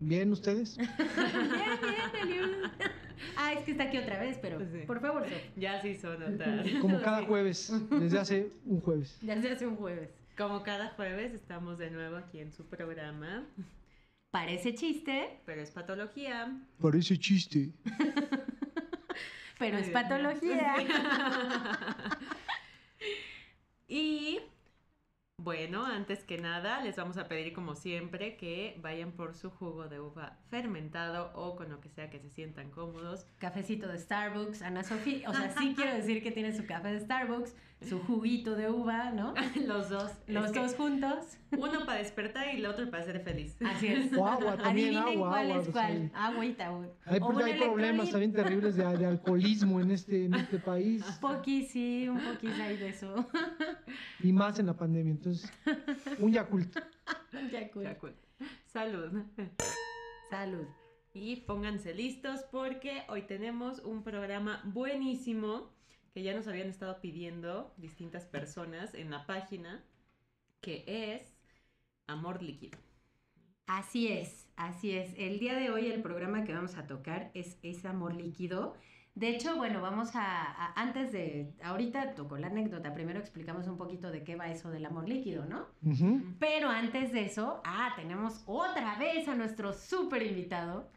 ¿Bien ustedes? bien, bien, Eliud. Ah, es que está aquí otra vez, pero Sí. por favor, Sof. Ya se hizo notar. Como cada jueves, desde hace un jueves. Desde hace un jueves. Como cada jueves estamos de nuevo aquí en su programa, Parece chiste, pero es patología. Parece chiste. pero es patología. Y bueno, antes que nada, les vamos a pedir como siempre que vayan por su jugo de uva fermentado o con lo que sea que se sientan cómodos. Cafecito de Starbucks, Ana Sofía. O sea, sí quiero decir que tiene su café de Starbucks, su juguito de uva, ¿no? Los dos. Los Es dos juntos. Uno para despertar y el otro para ser feliz. Así es. O agua, también Adivinen agua, cuál agua, es pues, cuál. ahí. Agüita, güey. Hay, un hay problemas también terribles de, de alcoholismo en este, en este país Poqui, sí, un poquis hay de eso. y más en la pandemia. Entonces, un Yakult. ya, cool. Ya, cool. Salud. Salud. Y pónganse listos porque hoy tenemos un programa buenísimo que ya nos habían estado pidiendo distintas personas en la página, que es Amor Líquido. Así es, así es. El día de hoy el programa que vamos a tocar es ese amor líquido. De hecho, bueno, vamos a, a- antes de, ahorita tocó la anécdota, primero explicamos un poquito de qué va eso del amor líquido, ¿no? Pero antes de eso, ah, tenemos otra vez a nuestro súper invitado,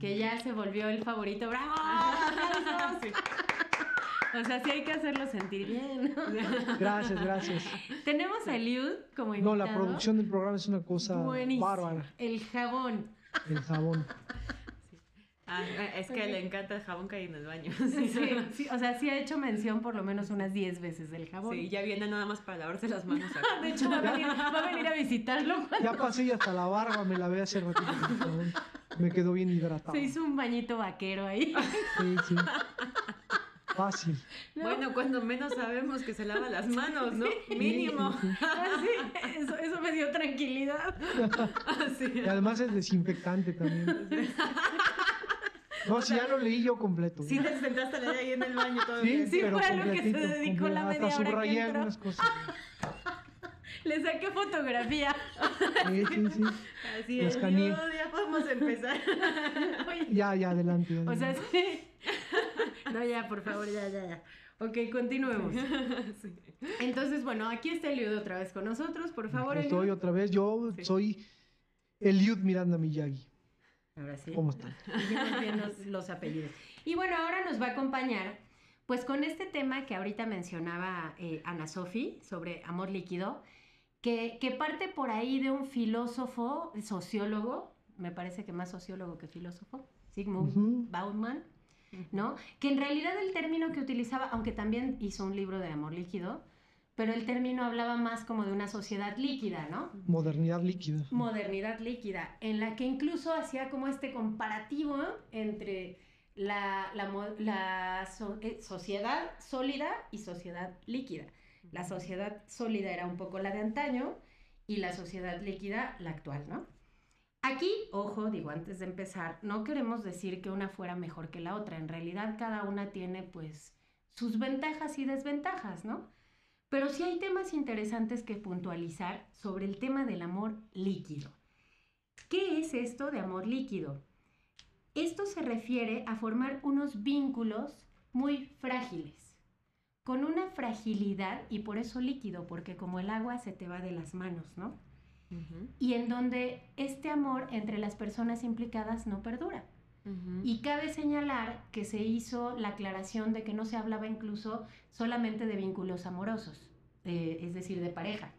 que ya se volvió el favorito. ¡Bravo! Sí. O sea, sí hay que hacerlo sentir bien. ¿no? Gracias, gracias. Tenemos a Eliud como No, invitado. la producción del programa es una cosa Buenísimo. bárbara. El jabón. El jabón. Ah, es que le encanta el jabón que hay en el baño. Sí, sí, o sea, sí ha hecho mención por lo menos unas 10 veces del jabón. Sí, ya viene nada más para lavarse las manos acá. De hecho, va a, venir, va a venir a visitarlo cuando Ya pasé y hasta la barba me la ve hace ratito. con el jabón. Me quedó bien hidratado. se hizo un bañito vaquero ahí. Sí, sí. Fácil. ¿no? Bueno, cuando menos sabemos que se lava las manos, ¿no? Mínimo. Así, eso, eso me dio tranquilidad. Y además es desinfectante también. No, si ya lo leí yo completo. Sí, te sentaste a leer ahí en el baño todo Sí, bien. Sí, pero fue a lo que se dedicó la media Hasta hora que subrayé entró. algunas cosas. Le saqué fotografía. Sí, sí, sí. Así es. Dios, ya podemos empezar. Oye, Ya, ya, adelante. o sea, sí. No, ya, por favor, ya, ya, ya. Ok, continuemos. Sí. Entonces, bueno, aquí está Eliud otra vez con nosotros. Por favor, Aquí Estoy Eliud. otra vez. Yo Sí. soy Eliud Miranda Miyagi. Ahora sí. ¿Cómo están? Bien los, los apellidos. Y bueno, ahora nos va a acompañar, pues con este tema que ahorita mencionaba eh, Ana Sofi sobre amor líquido, que, que parte por ahí de un filósofo, sociólogo, me parece que más sociólogo que filósofo, Sigmund Ujú. Bauman, ¿no? Que en realidad el término que utilizaba, aunque también hizo un libro de amor líquido, pero el término hablaba más como de una sociedad líquida, ¿no? Modernidad líquida. modernidad líquida, en la que incluso hacía como este comparativo entre la, la mo- la so- eh, sociedad sólida y sociedad líquida. La sociedad sólida era un poco la de antaño y la sociedad líquida la actual, ¿no? Aquí, ojo, digo antes de empezar, no queremos decir que una fuera mejor que la otra. En realidad cada una tiene pues sus ventajas y desventajas, ¿no? Pero sí hay temas interesantes que puntualizar sobre el tema del amor líquido. ¿Qué es esto de amor líquido? Esto se refiere a formar unos vínculos muy frágiles, con una fragilidad y por eso líquido, porque como el agua se te va de las manos, ¿no? Ujú, Y en donde este amor entre las personas implicadas no perdura. Y cabe señalar que se hizo la aclaración de que no se hablaba incluso solamente de vínculos amorosos, eh, es decir, de pareja.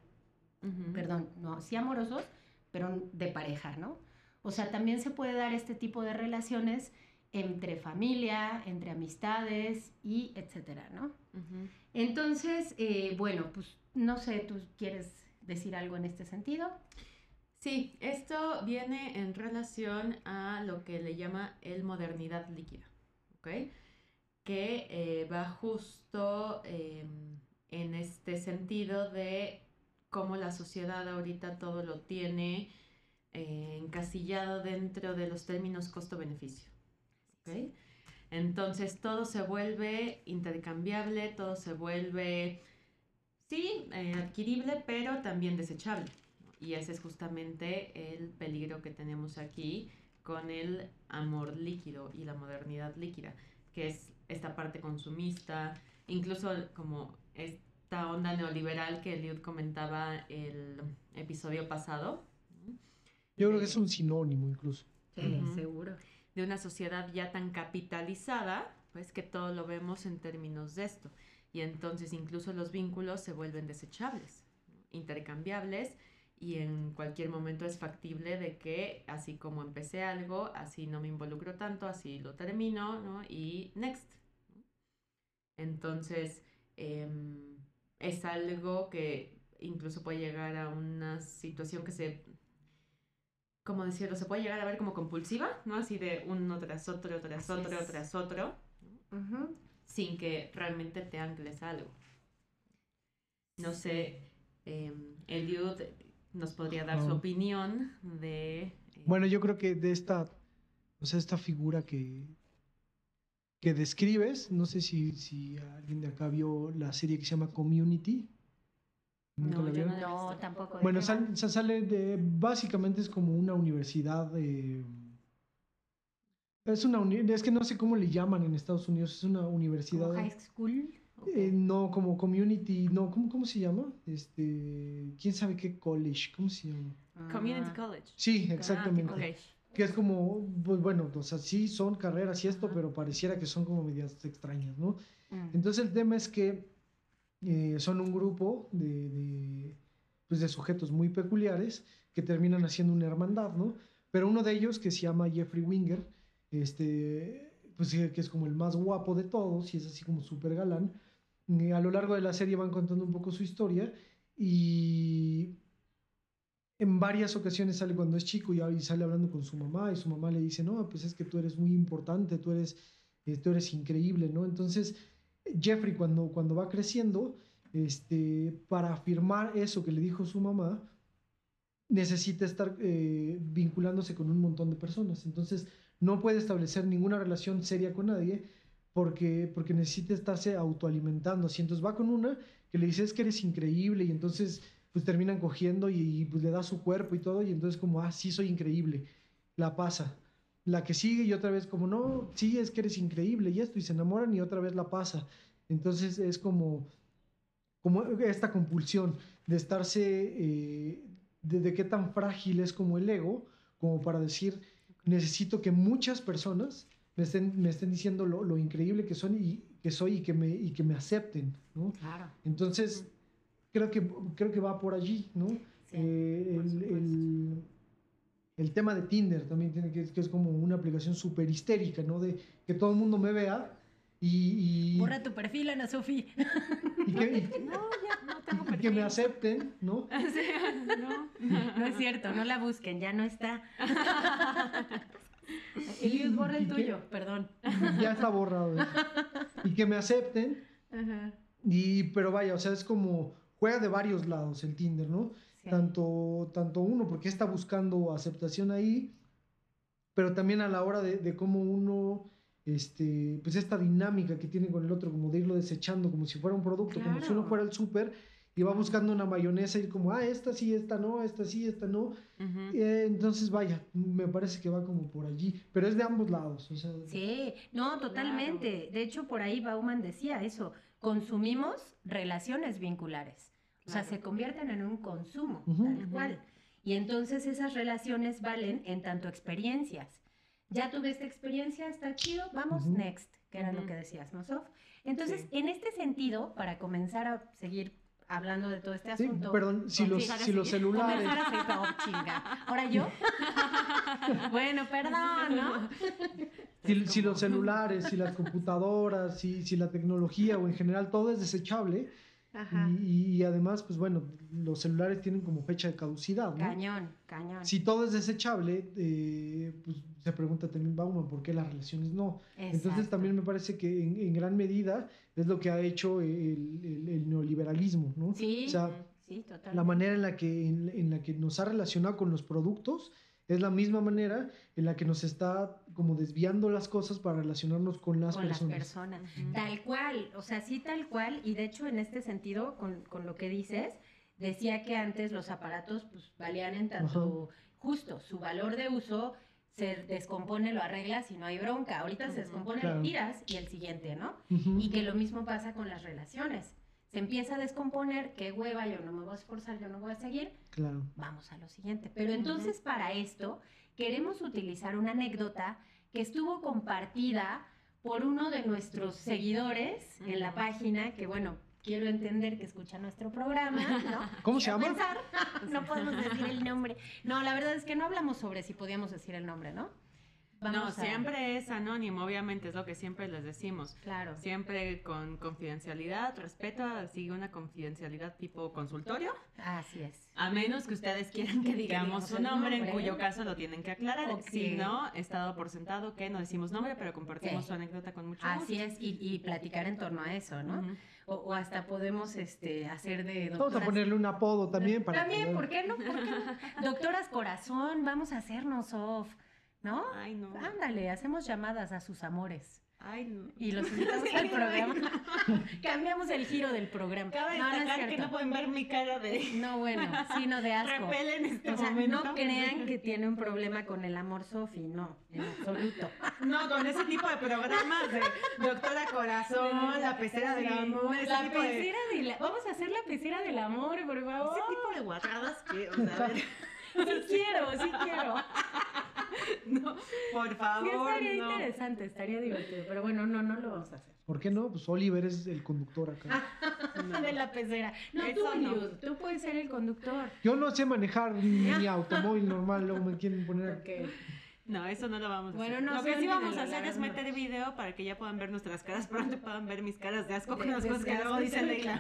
Ujú. Perdón, no, sí amorosos, pero de pareja, ¿no? O sea, también se puede dar este tipo de relaciones entre familia, entre amistades y etcétera, ¿no? Entonces, eh, bueno, pues no sé, ¿tú quieres decir algo en este sentido? Sí, esto viene en relación a lo que le llama el modernidad líquida, ¿ok? Que eh, va justo em, en este sentido de cómo la sociedad ahorita todo lo tiene eh, encasillado dentro de los términos costo-beneficio, ¿ok? Entonces todo se vuelve intercambiable, todo se vuelve, sí, eh, adquirible, pero también desechable. Y ese es justamente el peligro que tenemos aquí con el amor líquido y la modernidad líquida, que es esta parte consumista, incluso como esta onda neoliberal que Eliud comentaba el episodio pasado. Yo creo que es un sinónimo incluso. Sí, seguro. De una sociedad ya tan capitalizada, pues que todo lo vemos en términos de esto. Y entonces incluso los vínculos se vuelven desechables, intercambiables y en cualquier momento es factible de que así como empecé algo, así no me involucro tanto, así lo termino, ¿no? Y next. Entonces, em, es algo que incluso puede llegar a una situación que se, como decirlo, se puede llegar a ver como compulsiva, ¿no? Así de uno tras otro, tras otro, tras otro, sin que realmente te ancles algo. No sé, eh, Eliud nos podría dar su opinión de... Eh, bueno, yo creo que de esta, o sea, esta figura que, que describes, no sé si, si alguien de acá vio la serie que se llama Community. No, no, tampoco. Bueno, sale de, básicamente es como una universidad de... Es una es que no sé cómo le llaman en Estados Unidos, es una universidad. high school. Eh, no, como community, no, ¿cómo, ¿cómo se llama? Este, ¿quién sabe qué college? ¿Cómo se llama? Community College. Sí, exactamente. Que es como, pues bueno, o sea, sí son carreras y esto, pero pareciera que son como medias extrañas, ¿no? Mm. Entonces el tema es que eh, son un grupo de, de, pues de sujetos muy peculiares que terminan haciendo una hermandad, ¿no? Pero uno de ellos, que se llama Jeffrey Winger, este, pues que es como el más guapo de todos y es así como súper galán, eh, a lo largo de la serie van contando un poco su historia y en varias ocasiones sale cuando es chico y, sale hablando con su mamá y su mamá le dice, no, pues es que tú eres muy importante, tú eres, eh, tú eres increíble, ¿no? Entonces, Jeffrey cuando, cuando va creciendo, este, para afirmar eso que le dijo su mamá, necesita estar eh, vinculándose con un montón de personas. Entonces, no puede establecer ninguna relación seria con nadie porque, porque necesita estarse autoalimentando. Así entonces va con una que le dice es que eres increíble y entonces pues terminan cogiendo y, pues le da su cuerpo y todo y entonces como, ah, sí, soy increíble. La pasa. La que sigue y otra vez como, no, sí, es que eres increíble y esto y se enamoran y otra vez la pasa. Entonces es como, como esta compulsión de estarse, eh, de qué tan frágil es como el ego, como para decir, necesito que muchas personas me estén, me estén diciendo lo, lo, increíble que son y que soy y que me, y que me acepten, ¿no? Claro. Entonces, creo, que, creo que va por allí, ¿no? Eh, el, el, el, tema de Tinder también tiene que, que es como una aplicación súper histérica, ¿no? De que todo el mundo me vea y... y Borra tu perfil, Ana Sofía. Y que, no, ya no tengo perfil. Y que me acepten, ¿no? no, no es cierto, no la busquen, ya no está. Eliud, borra el tuyo, perdón. Ya está borrado. Y que me acepten. Y, pero vaya, o sea, es como juega de varios lados el Tinder, ¿no? Tanto, tanto uno, porque está buscando aceptación ahí, pero también a la hora de, de cómo uno, este, pues esta dinámica que tiene con el otro, como de irlo desechando, como si fuera un producto, como si uno fuera el súper y va buscando una mayonesa y como, ah, esta sí, esta no, esta sí, esta no. Eh, entonces, vaya, me parece que va como por allí, pero es de ambos lados. sí, no, totalmente. De hecho, por ahí Bauman decía eso, consumimos relaciones vinculares. O sea, se convierten en un consumo, tal cual. Y entonces esas relaciones valen en tanto experiencias. Ya tuve esta experiencia, está chido, vamos, next, que era lo que decías, ¿no, Sof? Entonces, en este sentido, para comenzar a seguir hablando de todo este asunto. perdón, si los, si los celulares. Ahora yo. bueno, perdón, ¿no? Si, los celulares, si las computadoras, si, si la tecnología o en general todo es desechable, Y, además, pues bueno, los celulares tienen como fecha de caducidad. ¿no? Cañón, cañón. Si todo es desechable, eh, pues se pregunta también Bauman por qué las relaciones no. Entonces también me parece que en, gran medida es lo que ha hecho el, neoliberalismo, ¿no? Sí, o sea, la manera en la, que, en la que nos ha relacionado con los productos es la misma manera en la que nos está como desviando las cosas para relacionarnos con las con personas. Las personas. Tal cual, o sea, sí tal cual. Y de hecho, en este sentido, con, con lo que dices, decía que antes los aparatos pues, valían en tanto justo su valor de uso se descompone, lo arreglas y no hay bronca. Ahorita se descompone, lo tiras y el siguiente, ¿no? Y que lo mismo pasa con las relaciones se empieza a descomponer, qué hueva, yo no me voy a esforzar, yo no voy a seguir, claro. vamos a lo siguiente. Pero entonces para esto queremos utilizar una anécdota que estuvo compartida por uno de nuestros seguidores en la página, que bueno, quiero entender que escucha nuestro programa, ¿no? ¿Cómo se llama? no podemos decir el nombre. No, la verdad es que no hablamos sobre si podíamos decir el nombre, ¿no? No, siempre es anónimo, obviamente, es lo que siempre les decimos. Claro. Siempre con confidencialidad, respeto, sigue una confidencialidad tipo consultorio. Así es. A menos que ustedes quieran que digamos su nombre, en cuyo caso lo tienen que aclarar. Si no, he estado por sentado que no decimos nombre, pero compartimos su anécdota con mucho gusto. Así es, y, platicar en torno a eso, ¿no? o, hasta podemos este, hacer de doctoras... Vamos a ponerle un apodo también para... También, ¿por qué no? ¿Por qué no? Doctoras Corazón, vamos a hacernos off. ¿No? Ay, no. Ándale, hacemos llamadas a sus amores. Ay, no. Y los invitamos al programa. Cambiamos el giro del programa. Cabe no, destacar que no pueden ver mi cara de... No, bueno, sino de asco. Repelen este o sea, no crean que tiene un problema con el amor Sofi, no, en absoluto. No, con ese tipo de programas de Doctora Corazón, la pecera del amor. La pecera de... la... Vamos a hacer la pecera del amor, por favor. Ese tipo de guatadas que, o sea, a ver... Sí quiero, sí quiero. No, por favor. Sí, estaría interesante, estaría divertido. Pero bueno, no, no lo vamos a hacer. ¿Por qué no? Pues Oliver es el conductor acá. De la pecera. No, tú, no. tú puedes ser el conductor. Yo no sé manejar mi automóvil normal, luego me quieren poner. Okay. No, eso no lo vamos a hacer. lo que sí vamos a hacer es meter video para que ya puedan ver nuestras caras, pronto puedan ver mis caras de asco con las cosas que luego dicen Leila.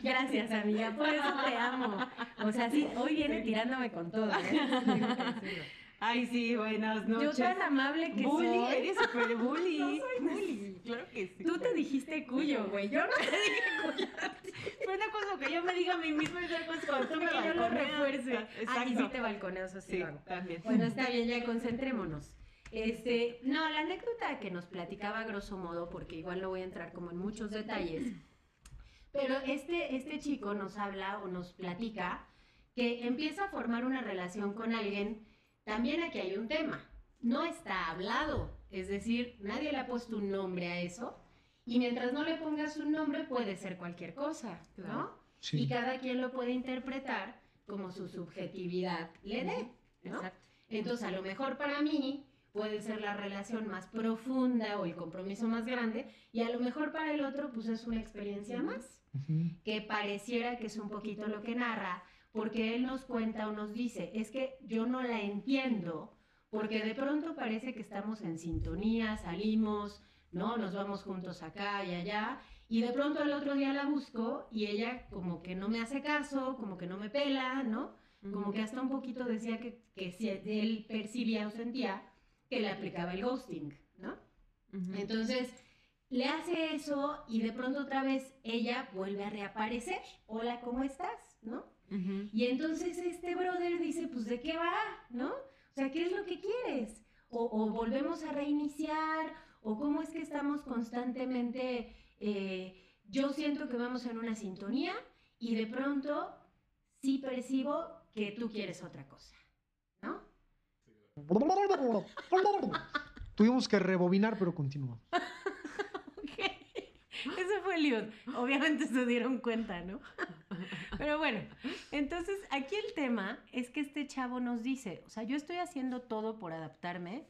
Gracias, amiga, por eso te amo. O sea, sí, hoy viene tirándome con todo, ¿eh? Ay, sí, buenas noches. Yo tan amable que bully, soy. eres súper bully. No soy bully. Claro que sí. Tú te dijiste cuyo, güey. Yo no te dije cuyo. Fue una cosa que yo me diga a mí misma y otra cosa cuando tú me yo lo refuerce. Exacto. y sí te balconeo, eso sí, también. Bueno, está bien, ya concentrémonos. Este, no, la anécdota que nos platicaba a grosso modo, porque igual no voy a entrar como en muchos detalles, pero este, este chico nos habla o nos platica que empieza a formar una relación con alguien también aquí hay un tema. No está hablado, es decir, nadie le ha puesto un nombre a eso. Y mientras no le pongas un nombre, puede ser cualquier cosa, ¿no? Y cada quien lo puede interpretar como su subjetividad le dé, ¿no? Entonces, a lo mejor para mí puede ser la relación más profunda o el compromiso más grande, y a lo mejor para el otro, pues es una experiencia más, que pareciera que es un poquito lo que narra, porque él nos cuenta o nos dice, es que yo no la entiendo, porque de pronto parece que estamos en sintonía, salimos, ¿no? Nos vamos juntos acá y allá, y de pronto el otro día la busco y ella como que no me hace caso, como que no me pela, ¿no? Como que hasta un poquito decía que, que si él percibía o sentía que le aplicaba el ghosting, ¿no? Entonces, le hace eso y de pronto otra vez ella vuelve a reaparecer. Hola, ¿cómo estás? ¿No? Y entonces este brother dice, pues ¿de qué va? ¿No? O sea, ¿qué es lo que quieres? O, volvemos a reiniciar, o cómo es que estamos constantemente, eh, yo siento que vamos en una sintonía y de pronto sí percibo que tú quieres otra cosa, ¿no? Tuvimos que rebobinar, pero continuamos. Ese fue Liud. Obviamente se dieron cuenta, ¿no? Pero bueno, entonces aquí el tema es que este chavo nos dice, o sea, yo estoy haciendo todo por adaptarme,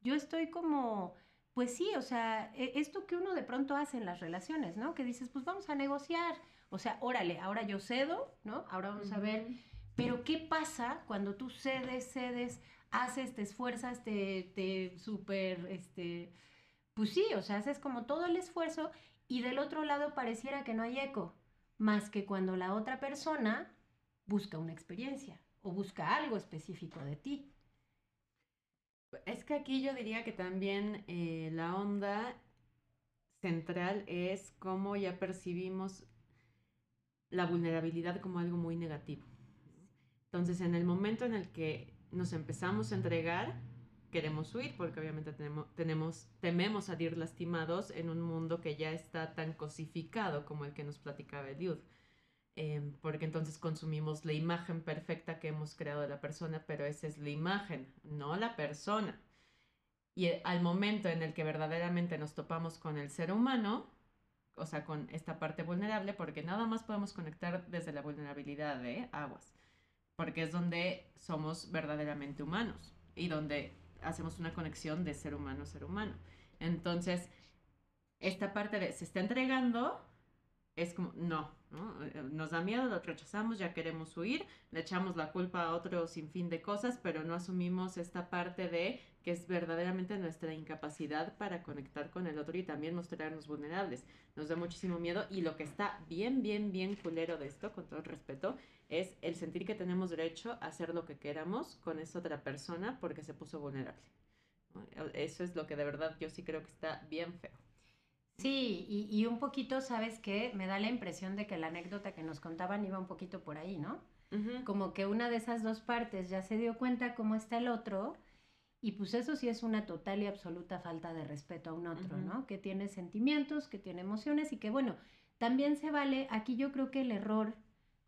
yo estoy como, pues sí, o sea, e, esto que uno de pronto hace en las relaciones, ¿no? Que dices, pues vamos a negociar, o sea, órale, ahora yo cedo, ¿no? Ahora vamos a ver, pero ¿qué pasa cuando tú cedes, cedes, haces, te esfuerzas, te, te súper, este, pues sí, o sea, haces como todo el esfuerzo y del otro lado pareciera que no hay eco, más que cuando la otra persona busca una experiencia o busca algo específico de ti. Es que aquí yo diría que también eh, la onda central es cómo ya percibimos la vulnerabilidad como algo muy negativo. Entonces, en el momento en el que nos empezamos a entregar, queremos huir porque obviamente tenemos, tenemos, tememos salir lastimados en un mundo que ya está tan cosificado como el que nos platicaba Eliud. Em, porque entonces consumimos la imagen perfecta que hemos creado de la persona, pero esa es la imagen, no la persona. Y eh, al momento en el que verdaderamente nos topamos con el ser humano, o sea, con esta parte vulnerable, porque nada más podemos conectar desde la vulnerabilidad de aguas, porque es donde somos verdaderamente humanos y donde hacemos una conexión de ser humano a ser humano. Entonces, esta parte de se está entregando es como, no, eh, Nos da miedo, lo rechazamos, ya queremos huir, le echamos la culpa a otro sinfín de cosas, pero no asumimos esta parte de que es verdaderamente nuestra incapacidad para conectar con el otro y también mostrarnos vulnerables. Nos da muchísimo miedo y lo que está bien, bien, bien culero de esto, con todo el respeto, es el sentir que tenemos derecho a hacer lo que queramos con esa otra persona porque se puso vulnerable. Eso es lo que de verdad yo sí creo que está bien feo. Sí, y, un poquito, ¿sabes qué? Me da la impresión de que la anécdota que nos contaban iba un poquito por ahí, ¿no? Como que una de esas dos partes ya se dio cuenta cómo está el otro, y pues eso sí es una total y absoluta falta de respeto a un otro, ¿no? Que tiene sentimientos, que tiene emociones y que bueno, también se vale, aquí yo creo que el error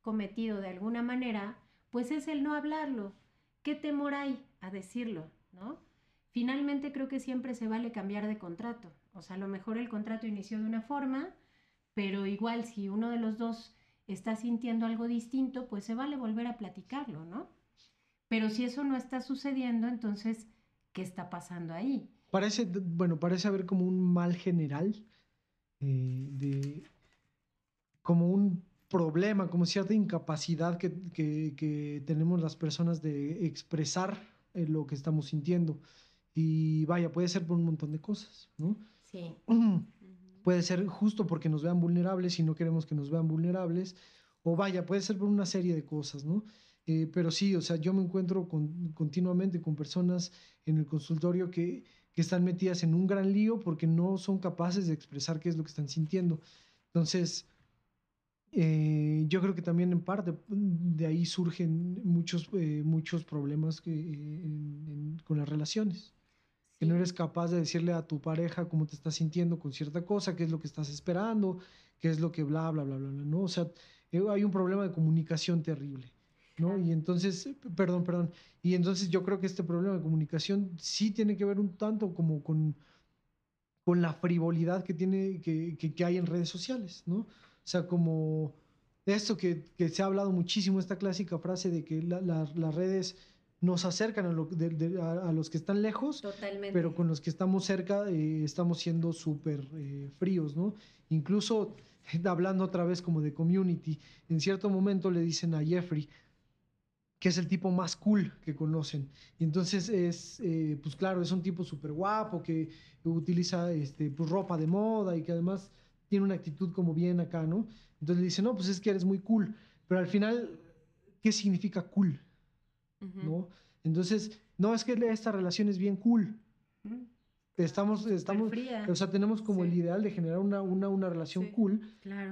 cometido de alguna manera, pues es el no hablarlo. ¿Qué temor hay a decirlo, ¿no? Finalmente creo que siempre se vale cambiar de contrato. O sea, a lo mejor el contrato inició de una forma, pero igual si uno de los dos está sintiendo algo distinto, pues se vale volver a platicarlo, ¿no? Pero si eso no está sucediendo, entonces, ¿qué está pasando ahí? Parece, bueno, parece haber como un mal general, eh, de, como un problema, como cierta incapacidad que, tenemos las personas de expresar eh, lo que estamos sintiendo. Y vaya, puede ser por un montón de cosas, ¿no? Sí. Puede ser justo porque nos vean vulnerables y no queremos que nos vean vulnerables. O vaya, puede ser por una serie de cosas, ¿no? Eh, pero sí, o sea, yo me encuentro continuamente con personas en el consultorio que, están metidas en un gran lío porque no son capaces de expresar qué es lo que están sintiendo. Entonces, eh, yo creo que también en parte de ahí surgen muchos, eh, muchos problemas con las relaciones que no eres capaz de decirle a tu pareja cómo te estás sintiendo con cierta cosa, qué es lo que estás esperando, qué es lo que bla, bla, bla, bla, bla, ¿no? O sea, eh, hay un problema de comunicación terrible, ¿no? Y entonces, perdón, perdón, y entonces yo creo que este problema de comunicación sí tiene que ver un tanto como con, con la frivolidad que, tiene, que, que, hay en redes sociales, ¿no? O sea, como esto que, que, se ha hablado muchísimo, esta clásica frase de que las redes nos acercan a, los que están lejos, pero con los que estamos cerca eh, estamos siendo súper eh, fríos, ¿no? Incluso hablando otra vez como de community, en cierto momento le dicen a Jeffrey que es el tipo más cool que conocen. Y entonces es, eh, pues claro, es un tipo súper guapo que utiliza este, pues, ropa de moda y que además tiene una actitud como bien acá, ¿no? Entonces le dicen, no, pues es que eres muy cool. Pero al final, ¿qué significa cool? ¿no? Entonces, no, es que esta relación es bien cool. Estamos, estamos, o sea, tenemos como el ideal de generar una, una, una relación cool,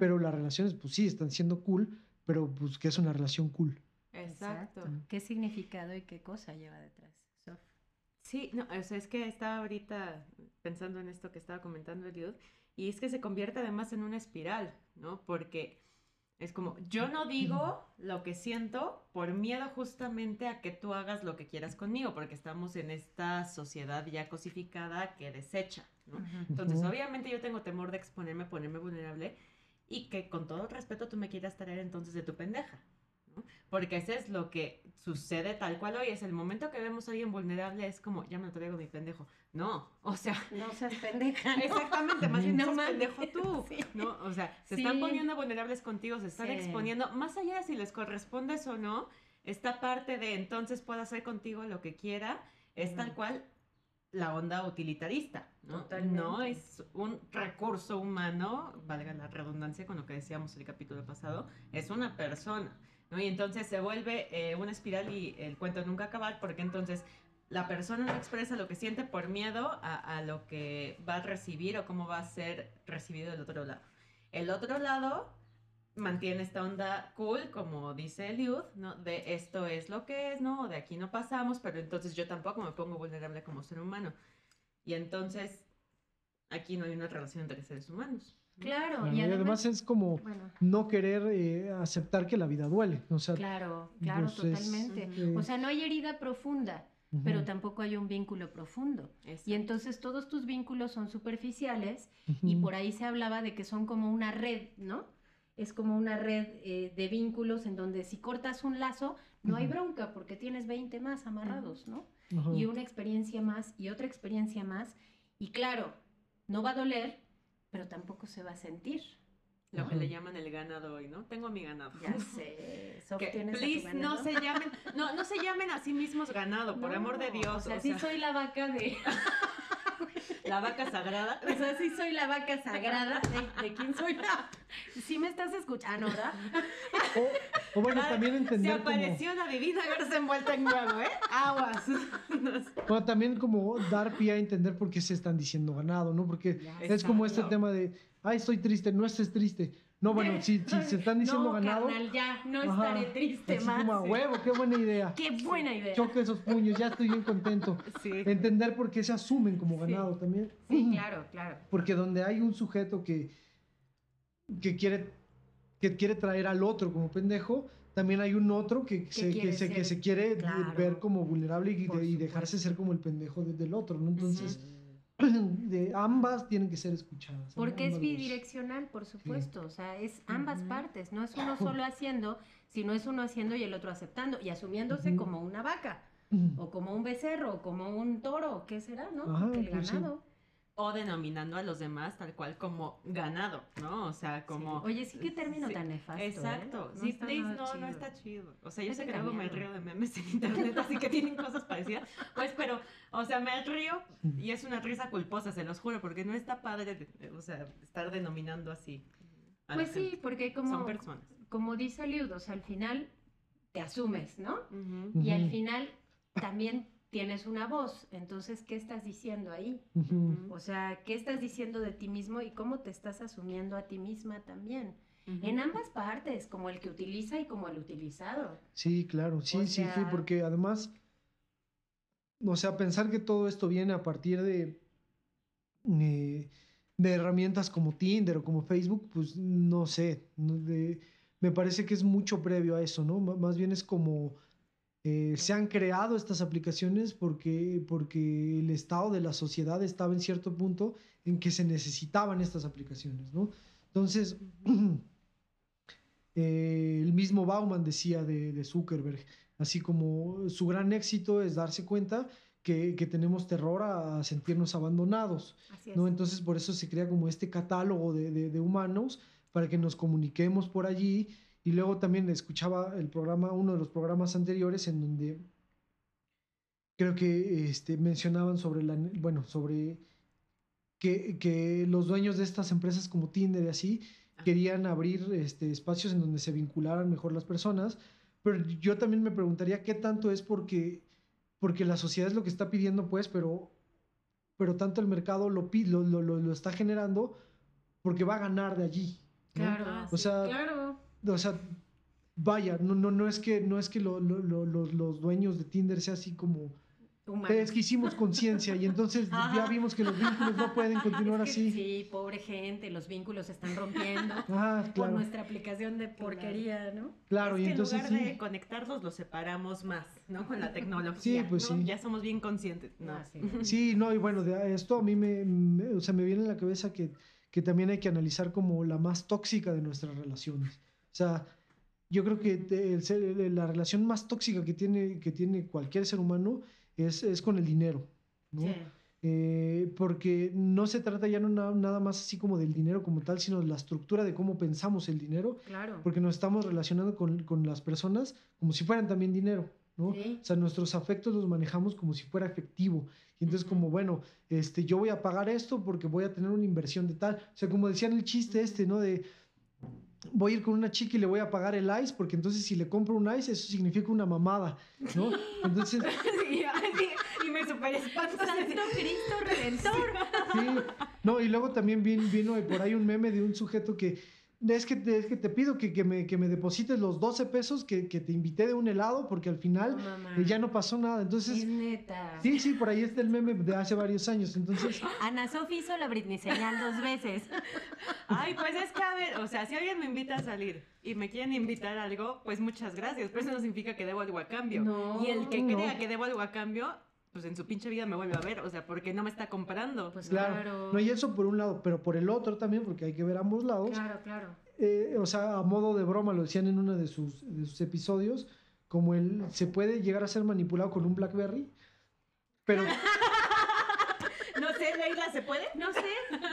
pero las relaciones, pues sí, están siendo cool, pero pues, ¿qué es una relación cool? Exacto. ¿Qué significado y qué cosa lleva detrás? Sí, no, o sea, es que estaba ahorita pensando en esto que estaba comentando Eliud, y es que se convierte además en una espiral, ¿no? Porque es como, yo no digo lo que siento por miedo justamente a que tú hagas lo que quieras conmigo, porque estamos en esta sociedad ya cosificada que desecha, ¿no? Entonces, obviamente yo tengo temor de exponerme, ponerme vulnerable y que con todo respeto tú me quieras traer entonces de tu pendeja, porque eso es lo que sucede tal cual hoy. Es el momento que vemos a alguien vulnerable, es como, ya me lo traigo mi pendejo. No, o sea. No seas pendeja. Exactamente, más bien no seas pendejo tú. ¿no? O sea, se están poniendo vulnerables contigo, se están exponiendo, más allá de si les correspondes o no, esta parte de entonces puedo hacer contigo lo que quiera, es tal cual la onda utilitarista, ¿no? No es un recurso humano, valga la redundancia con lo que decíamos el capítulo pasado, es una persona, ¿no? Y entonces se vuelve eh, una espiral y el cuento nunca acabar porque entonces la persona no expresa lo que siente por miedo a, lo que va a recibir o cómo va a ser recibido del otro lado. El otro lado mantiene esta onda cool, como dice Eliud, ¿no? De esto es lo que es, ¿no? De aquí no pasamos, pero entonces yo tampoco me pongo vulnerable como ser humano. Y entonces aquí no hay una relación entre seres humanos. Claro, y, además, es como no querer eh, aceptar que la vida duele. O sea, claro, claro, totalmente. Eh, o sea, no hay herida profunda, pero tampoco hay un vínculo profundo. Y entonces todos tus vínculos son superficiales y por ahí se hablaba de que son como una red, ¿no? es como una red eh, de vínculos en donde si cortas un lazo, no hay bronca porque tienes 20 más amarrados, ¿no? Y una experiencia más y otra experiencia más. Y claro, no va a doler, pero tampoco se va a sentir. Lo que le llaman el ganado hoy, ¿no? Tengo mi ganado. Ya sé. please, no se llamen, no, no se llamen a sí mismos ganado, por amor de Dios. O sea, sí soy la vaca de. La vaca sagrada. O sea, sí soy la vaca sagrada. ¿De, quién soy? Sí me estás escuchando, ¿verdad? O, bueno, también entender Se apareció la divina garza envuelta en huevo, ¿eh? Aguas. Bueno, también como dar pie a entender por qué se están diciendo ganado, ¿no? Porque es como este tema de, ay, estoy triste, no estés triste no, bueno, si, si se están diciendo no, ganado. Carnal, ya, no estaré triste así más. Como a huevo, qué buena idea. Qué buena idea. Choque esos puños, ya estoy bien contento. Sí. Entender por qué se asumen como ganado también. Sí, claro, claro. Porque donde hay un sujeto que, que, quiere, que quiere traer al otro como pendejo, también hay un otro que, se, que, se, que se quiere ver como vulnerable y, dejarse ser como el pendejo del otro, ¿no? Entonces. de ambas tienen que ser escuchadas. Porque es bidireccional, por supuesto, o sea, es ambas partes, no es uno solo haciendo, sino es uno haciendo y el otro aceptando y asumiéndose como una vaca o como un becerro o como un toro, ¿qué será, no? el pues ganado o denominando a los demás tal cual como ganado, ¿no? O sea, como... Oye, sí, qué término tan nefasto. ¿eh? Exacto. Sí, please, no, no está chido. O sea, yo sé que luego me río de memes en internet, así que tienen cosas parecidas. Pues, pero, o sea, me río y es una risa culposa, se los juro, porque no está padre, o sea, estar denominando así. Pues sí, porque como... Son personas. Como dice Liud, o sea, al final te asumes, ¿no? Y al final también tienes una voz, entonces, ¿qué estás diciendo ahí? O sea, ¿qué estás diciendo de ti mismo y cómo te estás asumiendo a ti misma también? En ambas partes, como el que utiliza y como el utilizado. Sí, claro, sí, sí, sí, porque además, o sea, pensar que todo esto viene a partir de, eh, de herramientas como Tinder o como Facebook, pues no sé, me parece que es mucho previo a eso, ¿no? más bien es como eh, se han creado estas aplicaciones porque, porque el estado de la sociedad estaba en cierto punto en que se necesitaban estas aplicaciones, ¿no? Entonces, eh, el mismo Bauman decía de, Zuckerberg, así como su gran éxito es darse cuenta que, tenemos terror a sentirnos abandonados, ¿no? Entonces, por eso se crea como este catálogo de, de humanos para que nos comuniquemos por allí y luego también escuchaba el programa, uno de los programas anteriores en donde creo que este, mencionaban sobre la, bueno, sobre que, que los dueños de estas empresas como Tinder y así querían abrir este, espacios en donde se vincularan mejor las personas, pero yo también me preguntaría qué tanto es porque, porque la sociedad es lo que está pidiendo, pues, pero, pero tanto el mercado lo, lo, lo, lo está generando porque va a ganar de allí. Claro, o sea, claro o sea, vaya, no, no, no es que, no es que los, los dueños de Tinder sea así como... Es que hicimos conciencia y entonces ya vimos que los vínculos no pueden continuar así. Sí, pobre gente, los vínculos se están rompiendo por nuestra aplicación de porquería, ¿no? Claro, y entonces. En lugar de conectarlos, los separamos más, ¿no? Con la tecnología. Sí, pues sí. Ya somos bien conscientes. No. Ah, sí. no, y bueno, de esto a mí me, o sea, me viene en la cabeza que, que también hay que analizar como la más tóxica de nuestras relaciones. O sea, yo creo que la relación más tóxica que tiene, que tiene cualquier ser humano es, es con el dinero, ¿no? Eh, porque no se trata ya no nada más así como del dinero como tal, sino de la estructura de cómo pensamos el dinero. Claro. Porque nos estamos relacionando con, con las personas como si fueran también dinero, ¿no? O sea, nuestros afectos los manejamos como si fuera efectivo. Y entonces como, bueno, este, yo voy a pagar esto porque voy a tener una inversión de tal. O sea, como decían el chiste este, ¿no? De voy a ir con una chica y le voy a pagar el ice, porque entonces si le compro un ice, eso significa una mamada, ¿no? Entonces... y me super Santo Cristo Redentor. Sí, no, y luego también vino, vino por ahí un meme de un sujeto que es que, es que te pido que, que, me, que me deposites los 12 pesos que, que, te invité de un helado porque al final eh, ya no pasó nada. Entonces, es neta. Sí, sí, por ahí está el meme de hace varios años. Entonces, Ana Sofi hizo la Britney señal dos veces. Ay, pues es que a ver, o sea, si alguien me invita a salir y me quieren invitar a algo, pues muchas gracias. Pero eso no significa que debo algo a cambio. No, y el que crea que debo algo a cambio, pues en su pinche vida me vuelve a ver, o sea, porque no me está comprando. Pues claro. No, y eso por un lado, pero por el otro también, porque hay que ver ambos lados. Claro, claro. Eh, o sea, a modo de broma, lo decían en uno de sus, de sus episodios, como él se puede llegar a ser manipulado con un Blackberry, pero... no sé, Leila, ¿se puede? No sé,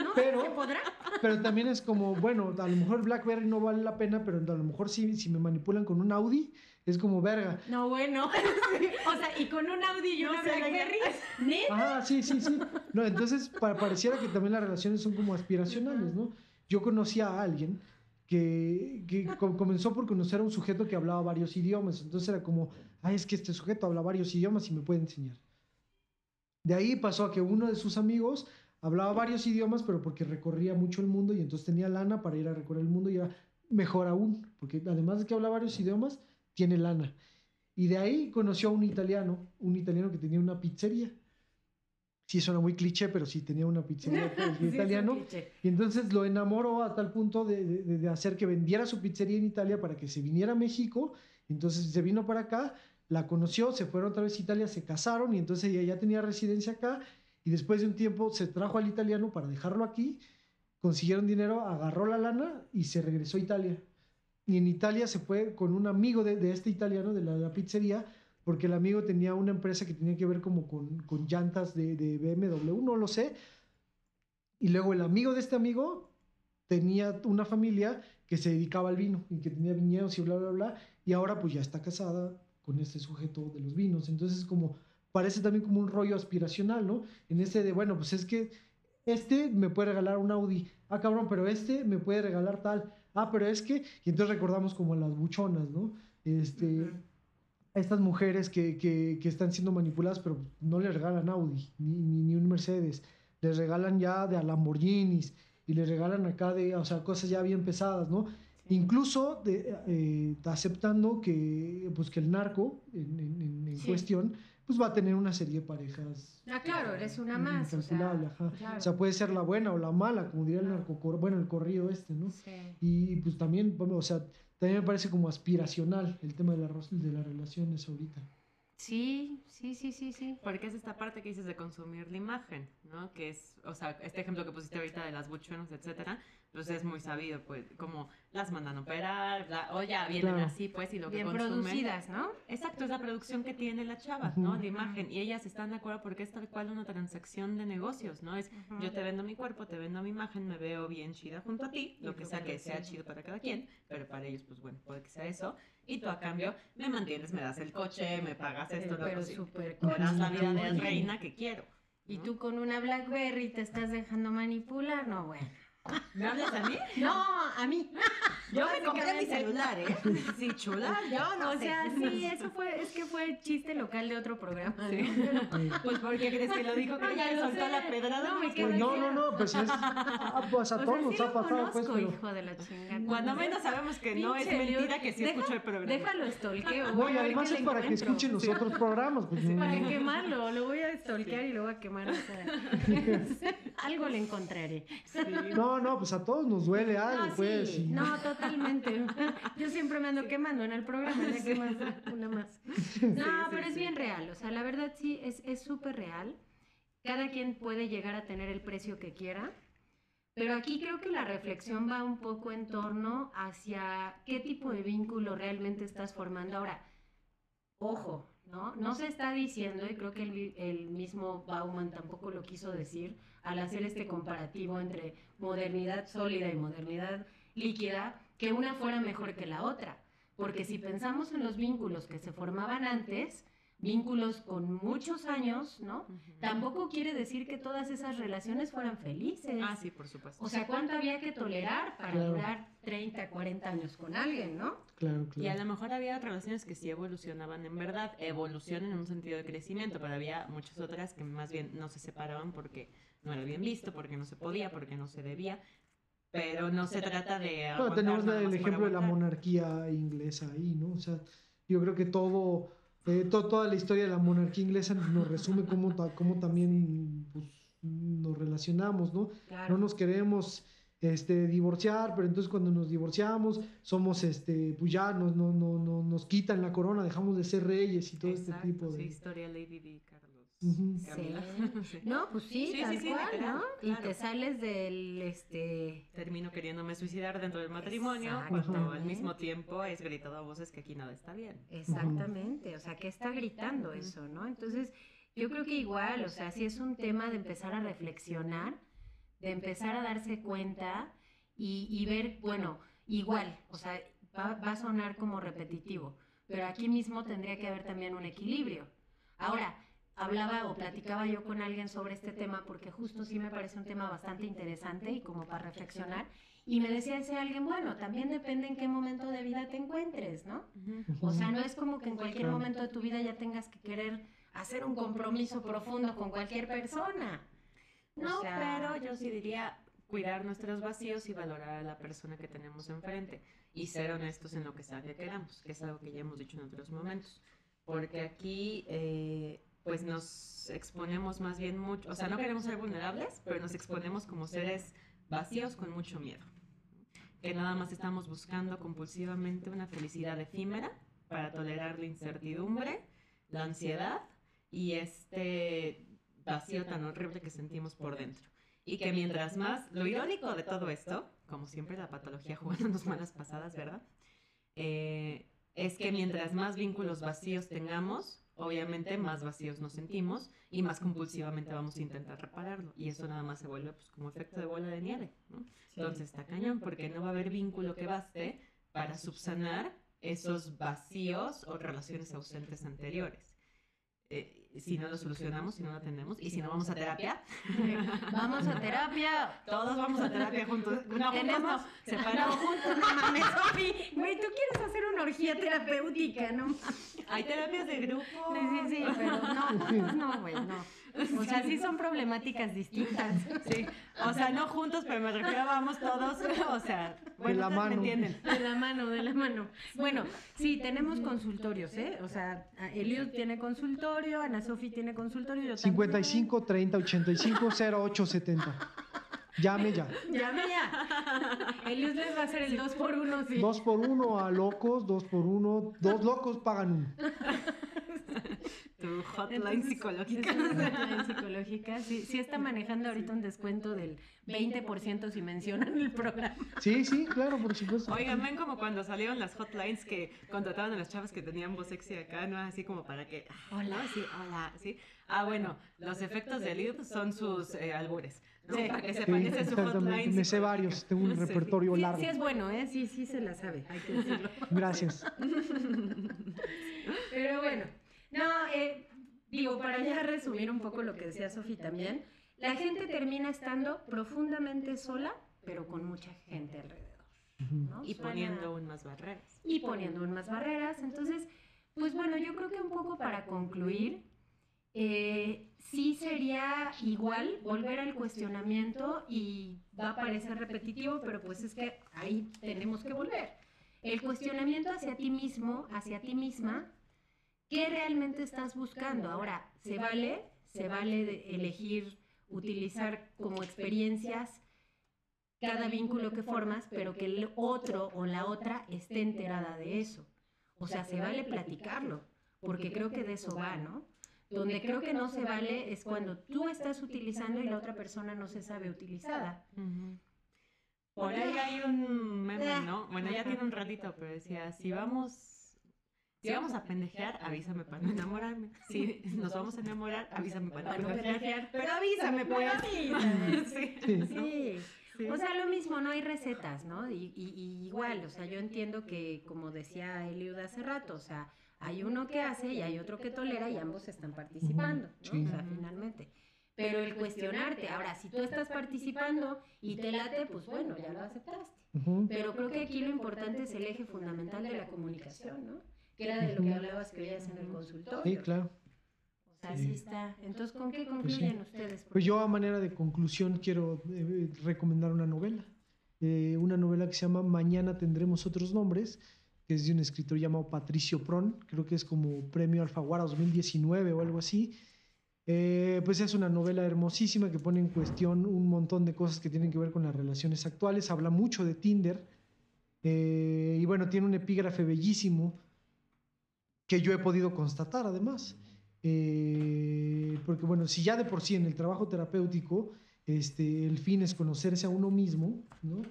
no pero, ¿se podrá? Pero también es como, bueno, a lo mejor Blackberry no vale la pena, pero a lo mejor sí, si me manipulan con un Audi, es como verga. No, bueno. o sea, y con un Audi y una Blackberry. Ah, sí, sí, sí. No, entonces pareciera que también las relaciones son como aspiracionales, ¿no? Yo conocí a alguien que, que comenzó por conocer a un sujeto que hablaba varios idiomas. Entonces era como, ay, es que este sujeto habla varios idiomas y me puede enseñar. De ahí pasó a que uno de sus amigos hablaba varios idiomas, pero porque recorría mucho el mundo y entonces tenía lana para ir a recorrer el mundo y era mejor aún, porque además de que habla varios idiomas, tiene lana. Y de ahí conoció a un italiano, un italiano que tenía una pizzería. Sí, suena muy cliché, pero sí tenía una pizzería italiano. Y entonces lo enamoró a tal punto de, de, hacer que vendiera su pizzería en Italia para que se viniera a México. Entonces se vino para acá, la conoció, se fueron otra vez a Italia, se casaron y entonces ella ya tenía residencia acá. Y después de un tiempo se trajo al italiano para dejarlo aquí, consiguieron dinero, agarró la lana y se regresó a Italia y en Italia se fue con un amigo de, este italiano, de la, pizzería, porque el amigo tenía una empresa que tenía que ver como con, con llantas de, de, BMW, no lo sé. Y luego el amigo de este amigo tenía una familia que se dedicaba al vino y que tenía viñedos y bla, bla, bla. Y ahora pues ya está casada con este sujeto de los vinos. Entonces como parece también como un rollo aspiracional, ¿no? En ese de, bueno, pues es que este me puede regalar un Audi. Ah, cabrón, pero este me puede regalar tal ah, pero es que, y entonces recordamos como las buchonas, ¿no? Este, Estas mujeres que, que, que, están siendo manipuladas, pero no les regalan Audi, ni, ni, un Mercedes, les regalan ya de a Lamborghinis y les regalan acá de, o sea, cosas ya bien pesadas, ¿no? Incluso de, eh, aceptando que, pues, que el narco en, en, en cuestión pues va a tener una serie de parejas. Ah, claro, eres una más. O sea, o sea, puede ser la buena o la mala, como diría el narco, bueno, el corrido este, ¿no? Sí. Y pues también, bueno, o sea, también me parece como aspiracional el tema de, la, de las relaciones ahorita. Sí, sí, sí, sí, sí. Porque es esta parte que dices de consumir la imagen, ¿no? Que es, o sea, este ejemplo que pusiste ahorita de las buchonas, etcétera, pues es muy sabido, pues, como las mandan a operar, o ya vienen así, pues, y lo que Bien producidas, ¿no? Exacto, es la producción que tiene la chava, ¿no? La imagen, y ellas están de acuerdo porque es tal cual una transacción de negocios, ¿no? Es, yo te vendo mi cuerpo, te vendo mi imagen, me veo bien chida junto a ti, lo que sea que sea chido para cada quien, pero para ellos, pues, bueno, puede que sea eso, y tú a cambio me mantienes, me das el coche, me pagas esto, pero súper me das la vida de reina que quiero. Y tú con una Blackberry te estás dejando manipular, no, bueno. ¿Me hablas a mí? No, a mí. Yo me compré mi celular, ¿eh? Sí, chula, yo no O sea, sí, eso fue, es que fue el chiste local de otro programa. Sí. Pues, ¿por qué crees que lo dijo? Que ya le soltó la pedrada. No, me pues no, no, no, pues es... Ah, pues a todos nos ha pasado, pues, pero... hijo de la chingada. Cuando menos sabemos que no es mentira que sí escuchó el programa. Déjalo stalkeo. No, y además es para que escuchen los otros programas. Pues, para quemarlo, lo voy a stalkear y lo voy a quemar. algo le encontraré. No, no, pues a todos nos duele algo, no, pues. Sí. No, totalmente. Yo siempre me ando quemando en el programa, ya una más. No, pero es bien real, o sea, la verdad sí, es súper real. Cada quien puede llegar a tener el precio que quiera, pero aquí creo que la reflexión va un poco en torno hacia qué tipo de vínculo realmente estás formando. Ahora, ojo, ¿no? No se está diciendo, y creo que el, el mismo Bauman tampoco lo quiso decir, al hacer este comparativo entre modernidad sólida y modernidad líquida, que una fuera mejor que la otra. Porque si pensamos en los vínculos que se formaban antes, vínculos con muchos años, ¿no? Tampoco quiere decir que todas esas relaciones fueran felices. Ah, sí, por supuesto. O sea, ¿cuánto había que tolerar para durar 30, 40 años con alguien, no? Claro, claro. Y a lo mejor había relaciones que sí evolucionaban en verdad, evolución en un sentido de crecimiento, pero había muchas otras que más bien no se separaban porque no era bien visto, porque no se podía, porque no se debía. Pero no se trata de... Bueno, tenemos el ejemplo de la monarquía inglesa ahí, ¿no? O sea, yo creo que todo eh, toda la historia de la monarquía inglesa nos resume cómo, cómo también pues, nos relacionamos, ¿no? No nos queremos este, divorciar, pero entonces cuando nos divorciamos somos, este, pues ya nos, no, no, no, nos quitan la corona, dejamos de ser reyes y todo este tipo de... Sí, historia Lady Di, sí. No, pues sí, tal cual, ¿no? Y te sales del, este... Termino queriéndome suicidar dentro del matrimonio, cuando al mismo tiempo es gritado a voces que aquí nada está bien. Exactamente, o sea, que está gritando eso, ¿no? Entonces, yo creo que igual, o sea, si es un tema de empezar a reflexionar, de empezar a darse cuenta y, y ver, bueno, igual, o sea, va, va a sonar como repetitivo, pero aquí mismo tendría que haber también un equilibrio. Ahora, hablaba o platicaba yo con alguien sobre este tema porque justo sí me parece un tema bastante interesante y como para reflexionar. Y me decía ese alguien, bueno, también depende en qué momento de vida te encuentres, ¿no? O sea, no es como que en cualquier momento de tu vida ya tengas que querer hacer un compromiso profundo con cualquier persona. No, pero yo sí diría cuidar nuestros vacíos y valorar a la persona que tenemos enfrente y ser honestos en lo que sea que queramos, que es algo que ya hemos dicho en otros momentos. Porque aquí eh, pues nos exponemos más bien mucho, o sea, no queremos ser vulnerables, pero nos exponemos como seres vacíos con mucho miedo. Que nada más estamos buscando compulsivamente una felicidad efímera para tolerar la incertidumbre, la ansiedad y este vacío tan horrible que sentimos por dentro. Y que mientras más, lo irónico de todo esto, como siempre la patología jugándonos malas pasadas, ¿verdad? Eh, es que mientras más vínculos vacíos tengamos, obviamente más vacíos nos sentimos y más compulsivamente vamos a intentar repararlo. Y eso nada más se vuelve pues, como efecto de bola de nieve. ¿no? Entonces está cañón porque no va a haber vínculo que baste para subsanar esos vacíos o relaciones ausentes anteriores. Eh, si no lo solucionamos, si no lo atendemos y si no vamos a terapia. vamos a terapia. Todos vamos a terapia juntos. No, Tenemos, separados. juntos, no mames, Sofi. Güey, tú quieres hacer una orgía terapéutica, ¿no? Hay terapias de grupo. Sí, sí, sí, pero no, no, güey, no. O sea, sí son problemáticas distintas. Sí. O sea, no juntos, pero me refiero a vamos todos, o sea, bueno, de la mano. me entienden. De la mano, de la mano. Bueno, sí, tenemos consultorios, ¿eh? O sea, Eliud tiene consultorio, Ana Sofi tiene consultorio. Yo 55 30 85 08 70. Llame ya. Llame ya. Eliud les va a hacer el 2 por 1 sí. 2 por 1 a locos, 2 por 1. Dos locos pagan uno. Tu hotline psicológica. Hotline psicológica. Sí, sí está manejando ahorita un descuento del 20% si mencionan el programa. Sí, sí, claro, por supuesto. Oigan, ven como cuando salieron las hotlines que contrataban a las chavas que tenían voz sexy acá, ¿no? Así como para que... Hola. Sí, hola, sí. Ah, bueno, los efectos de lead son sus eh, albures. Sí, para que sepan, ese es su hotline. Me sé varios, tengo un repertorio sí, largo. Sí, es bueno, ¿eh? Sí, sí se la sabe, hay que decirlo. Gracias. Pero bueno. No, eh, digo, para ya resumir un poco lo que decía Sofi también, la gente termina estando profundamente sola, pero con mucha gente alrededor. Y poniendo aún más barreras. Y poniendo aún más barreras. Entonces, pues bueno, yo creo que un poco para concluir, eh, sí sería igual volver al cuestionamiento y va a parecer repetitivo, pero pues es que ahí tenemos que volver. El cuestionamiento hacia ti mismo, hacia ti misma, ¿Qué realmente estás buscando? Ahora, ¿se vale? ¿Se vale elegir utilizar como experiencias cada vínculo que formas, pero que el otro o la otra esté enterada de eso? O sea, se vale platicarlo, porque creo que de eso va, ¿no? Donde creo que no se vale es cuando tú estás utilizando y la otra persona no se sabe utilizada. Por ahí hay un meme, ¿no? Bueno, ya tiene un ratito, pero decía, si vamos si vamos a pendejear, avísame para no enamorarme. Si nos vamos a enamorar, avísame para no pendejear. Pero avísame, pues. Sí. sí. O sea, lo mismo, no hay recetas, ¿no? Y, igual, o sea, yo entiendo que, como decía Eliud hace rato, o sea, hay uno que hace y hay otro que tolera y ambos están participando, ¿no? O sea, finalmente. Pero el cuestionarte, ahora, si tú estás participando y te late, pues bueno, ya lo aceptaste. Pero creo que aquí lo importante es el eje fundamental de la comunicación, ¿no? Que era de lo que hablabas que veías en el consultorio. Sí, claro. O sea, así está. Entonces, ¿con qué pues concluyen ustedes? Pues yo a manera de conclusión quiero eh, recomendar una novela. Eh, una novela que se llama Mañana tendremos otros nombres, que es de un escritor llamado Patricio Pron, creo que es como Premio Alfaguara 2019 o algo así. Eh, pues es una novela hermosísima que pone en cuestión un montón de cosas que tienen que ver con las relaciones actuales. Habla mucho de Tinder. y bueno, tiene un epígrafe bellísimo que yo he podido constatar además. Eh, porque bueno, si ya de por sí en el trabajo terapéutico este, el fin es conocerse a uno mismo, ¿no?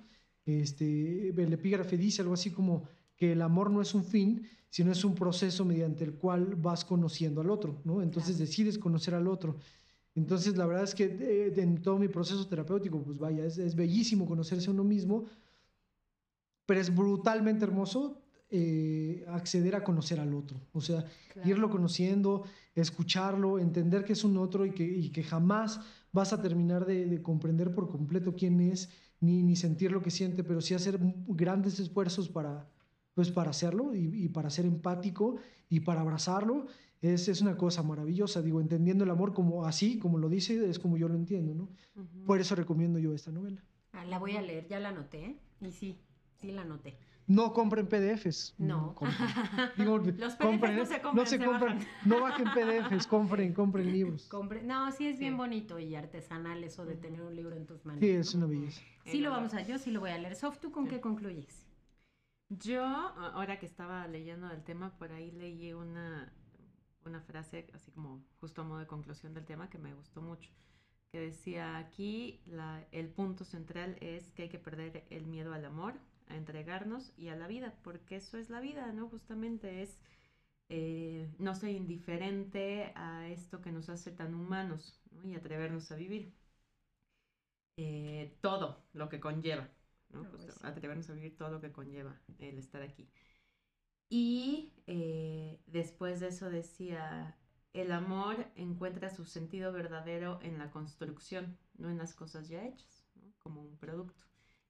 Este, el epígrafe dice algo así como que el amor no es un fin, sino es un proceso mediante el cual vas conociendo al otro, ¿no? Entonces decides conocer al otro. Entonces la verdad es que eh, en todo mi proceso terapéutico, pues vaya, es, es bellísimo conocerse a uno mismo, pero es brutalmente hermoso eh, acceder a conocer al otro. O sea, irlo conociendo, escucharlo, entender que es un otro y que, que jamás vas a terminar de, comprender por completo quién es, ni, ni, sentir lo que siente, pero sí hacer grandes esfuerzos para, pues, para hacerlo y, para ser empático y para abrazarlo. Es, es, una cosa maravillosa, digo, entendiendo el amor como así, como lo dice, es como yo lo entiendo, ¿no? Por eso recomiendo yo esta novela. Ah, la voy a leer, ya la anoté, ¿eh? y sí, sí la anoté. No compren PDFs. No. Digo, Los PDFs no se compran. No, se, compran, no bajen PDFs, compren, compren libros. no, sí es bien bonito y artesanal eso de tener un libro en tus manos. Sí, es una belleza. Sí lo vamos a, yo sí lo voy a leer. Sof, ¿tú con qué concluyes? Yo, ahora que estaba leyendo el tema, por ahí leí una, una frase así como justo a modo de conclusión del tema que me gustó mucho, que decía aquí la, el punto central es que hay que perder el miedo al amor, a entregarnos y a la vida, porque eso es la vida, ¿no? Justamente es eh, no ser indiferente a esto que nos hace tan humanos y atrevernos a vivir. Eh, todo lo que conlleva, ¿no? Atrevernos a vivir todo lo que conlleva el estar aquí. Y eh, después de eso decía, el amor encuentra su sentido verdadero en la construcción, no en las cosas ya hechas, como un producto.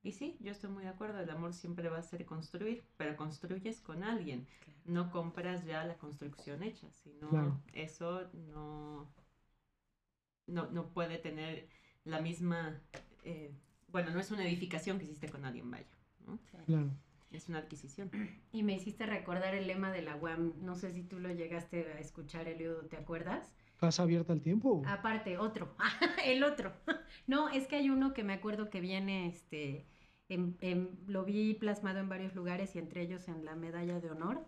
Y sí, yo estoy muy de acuerdo, el amor siempre va a ser construir, pero construyes con alguien, no compras ya la construcción hecha, sino eso no, no, puede tener la misma, eh, bueno, no es una edificación que hiciste con alguien, vaya, Claro. Es una adquisición. Y me hiciste recordar el lema de la UAM, no sé si tú lo llegaste a escuchar, Elio, ¿te acuerdas? ¿Casa abierta al tiempo? Aparte, otro, el otro. No, es que hay uno que me acuerdo que viene, este, lo vi plasmado en varios lugares y entre ellos en la medalla de honor.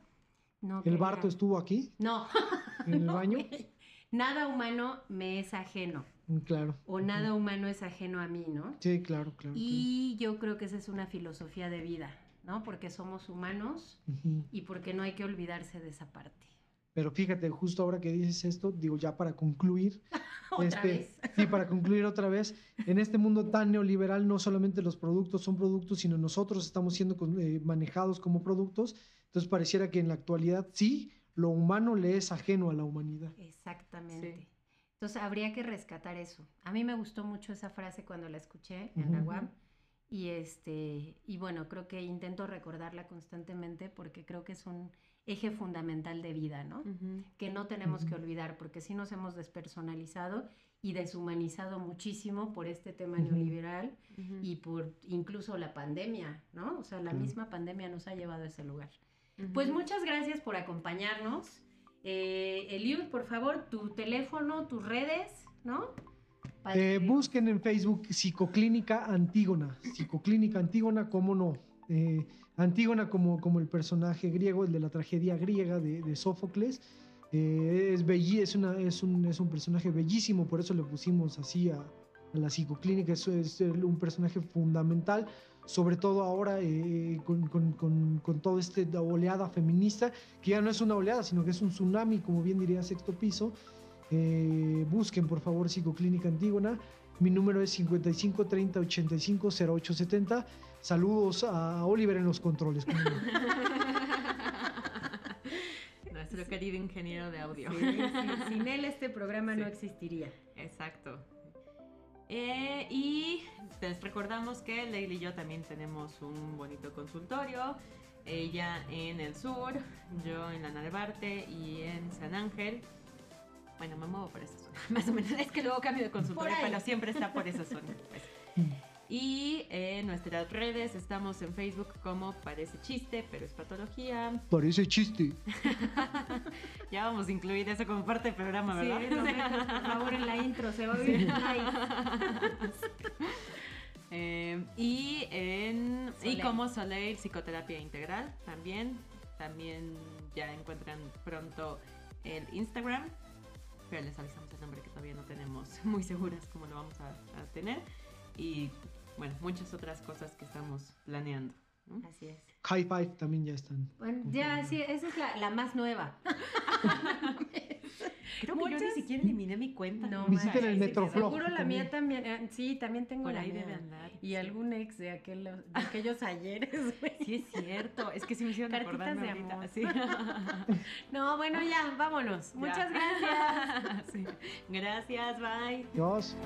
No, ¿El Barto estuvo aquí? No. ¿En el baño? Nada humano me es ajeno. Mm, claro. O nada humano es ajeno a mí, ¿no? Sí, claro, claro. Y yo creo que esa es una filosofía de vida, ¿no? Porque somos humanos y porque no hay que olvidarse de esa parte. Pero fíjate, justo ahora que dices esto, digo ya para concluir, otra este, vez. sí, para concluir otra vez, en este mundo tan neoliberal no solamente los productos son productos, sino nosotros estamos siendo eh, manejados como productos. Entonces pareciera que en la actualidad sí, lo humano le es ajeno a la humanidad. Exactamente. Entonces habría que rescatar eso. A mí me gustó mucho esa frase cuando la escuché en la UAM. Y este, y bueno, creo que intento recordarla constantemente porque creo que es un eje fundamental de vida, ¿no? Que no tenemos que olvidar, porque sí nos hemos despersonalizado y deshumanizado muchísimo por este tema neoliberal y por incluso la pandemia, ¿no? O sea, la misma pandemia nos ha llevado a ese lugar. Pues muchas gracias por acompañarnos. Eh, Eliud, por favor, tu teléfono, tus redes, ¿no? Eh, busquen en Facebook Psicoclínica Antígona. Psicoclínica Antígona, ¿cómo no? Eh, Antígona como, como el personaje griego, el de la tragedia griega de, Sófocles. Eh, es, es, una, es, un, es, un, personaje bellísimo, por eso le pusimos así a, la psicoclínica, es, es, un personaje fundamental, sobre todo ahora eh, con, con, con, con toda esta oleada feminista, que ya no es una oleada, sino que es un tsunami, como bien diría Sexto Piso. Eh, busquen por favor Psicoclínica Antígona. Mi número es 55 30 85 08 70. Saludos a Oliver en los controles. Nuestro querido ingeniero de audio. sin él este programa no existiría. Exacto. Eh, y les recordamos que Leila y yo también tenemos un bonito consultorio. Ella en el sur, yo en la Narvarte y en San Ángel. Bueno, me muevo por esa zona, más o menos. Es que luego cambio de consultorio, pero siempre está por esa zona. Pues. Y en nuestras redes estamos en Facebook como Parece Chiste, pero es patología. Parece chiste. ya vamos a incluir eso como parte del programa, ¿verdad? Sí, por favor, en la intro se va a oír. eh, y en y como Soleil Psicoterapia Integral también. También ya encuentran pronto el Instagram. Pero les avisamos el nombre que todavía no tenemos muy seguras cómo lo vamos a, a tener. Y bueno, muchas otras cosas que estamos planeando. Así es. High Five también ya están. Bueno, ya, sí, esa es la, la más nueva. Creo que yo ni siquiera eliminé mi cuenta. No, Visiten el Metroflog. Seguro la mía también. Eh, sí, también tengo Por la ahí mía. debe andar. Y algún ex de, aquel, de aquellos ayeres. Sí, es cierto. Es que sí me hicieron Cartitas acordarme de ahorita. amor. Sí. No, bueno, ya, vámonos. Ya. Muchas gracias. Sí. Gracias, bye. Dios.